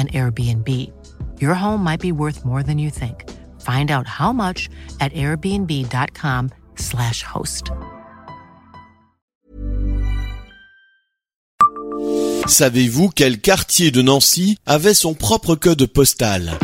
an Airbnb. Your home might be worth more than you think. Find out how much at airbnb.com/slash host. Savez-vous quel quartier de Nancy avait son propre code postal?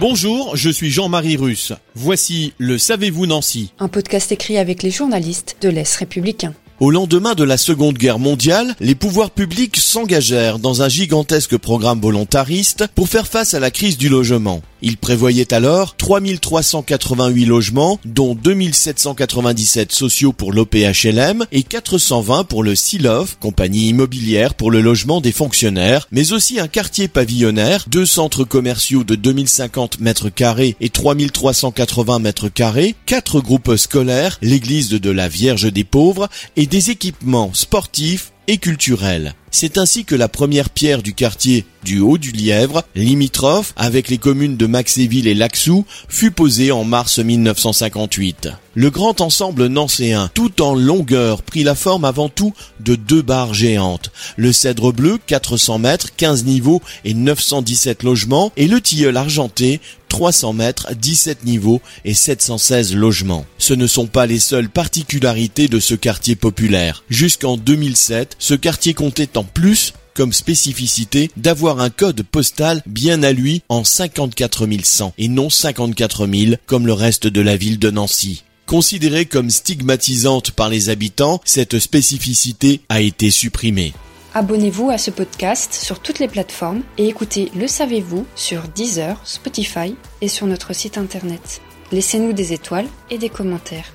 Bonjour, je suis Jean-Marie Russe. Voici le Savez-vous Nancy Un podcast écrit avec les journalistes de l'Est républicain. Au lendemain de la Seconde Guerre mondiale, les pouvoirs publics s'engagèrent dans un gigantesque programme volontariste pour faire face à la crise du logement. Ils prévoyaient alors 3388 logements, dont 2797 sociaux pour l'OPHLM et 420 pour le SILOF, compagnie immobilière pour le logement des fonctionnaires, mais aussi un quartier pavillonnaire, deux centres commerciaux de 2050 mètres carrés et 3380 mètres carrés, quatre groupes scolaires, l'église de la Vierge des Pauvres et des équipements sportifs et culturels. C'est ainsi que la première pierre du quartier du Haut du Lièvre, limitrophe avec les communes de Maxéville et Laxou, fut posée en mars 1958. Le grand ensemble nancéen, tout en longueur, prit la forme avant tout de deux barres géantes. Le cèdre bleu, 400 mètres, 15 niveaux et 917 logements, et le tilleul argenté, 300 mètres, 17 niveaux et 716 logements. Ce ne sont pas les seules particularités de ce quartier populaire. Jusqu'en 2007, ce quartier comptait plus comme spécificité d'avoir un code postal bien à lui en 54 100 et non 54 000 comme le reste de la ville de Nancy. Considérée comme stigmatisante par les habitants, cette spécificité a été supprimée. Abonnez-vous à ce podcast sur toutes les plateformes et écoutez Le Savez-vous sur Deezer, Spotify et sur notre site internet. Laissez-nous des étoiles et des commentaires.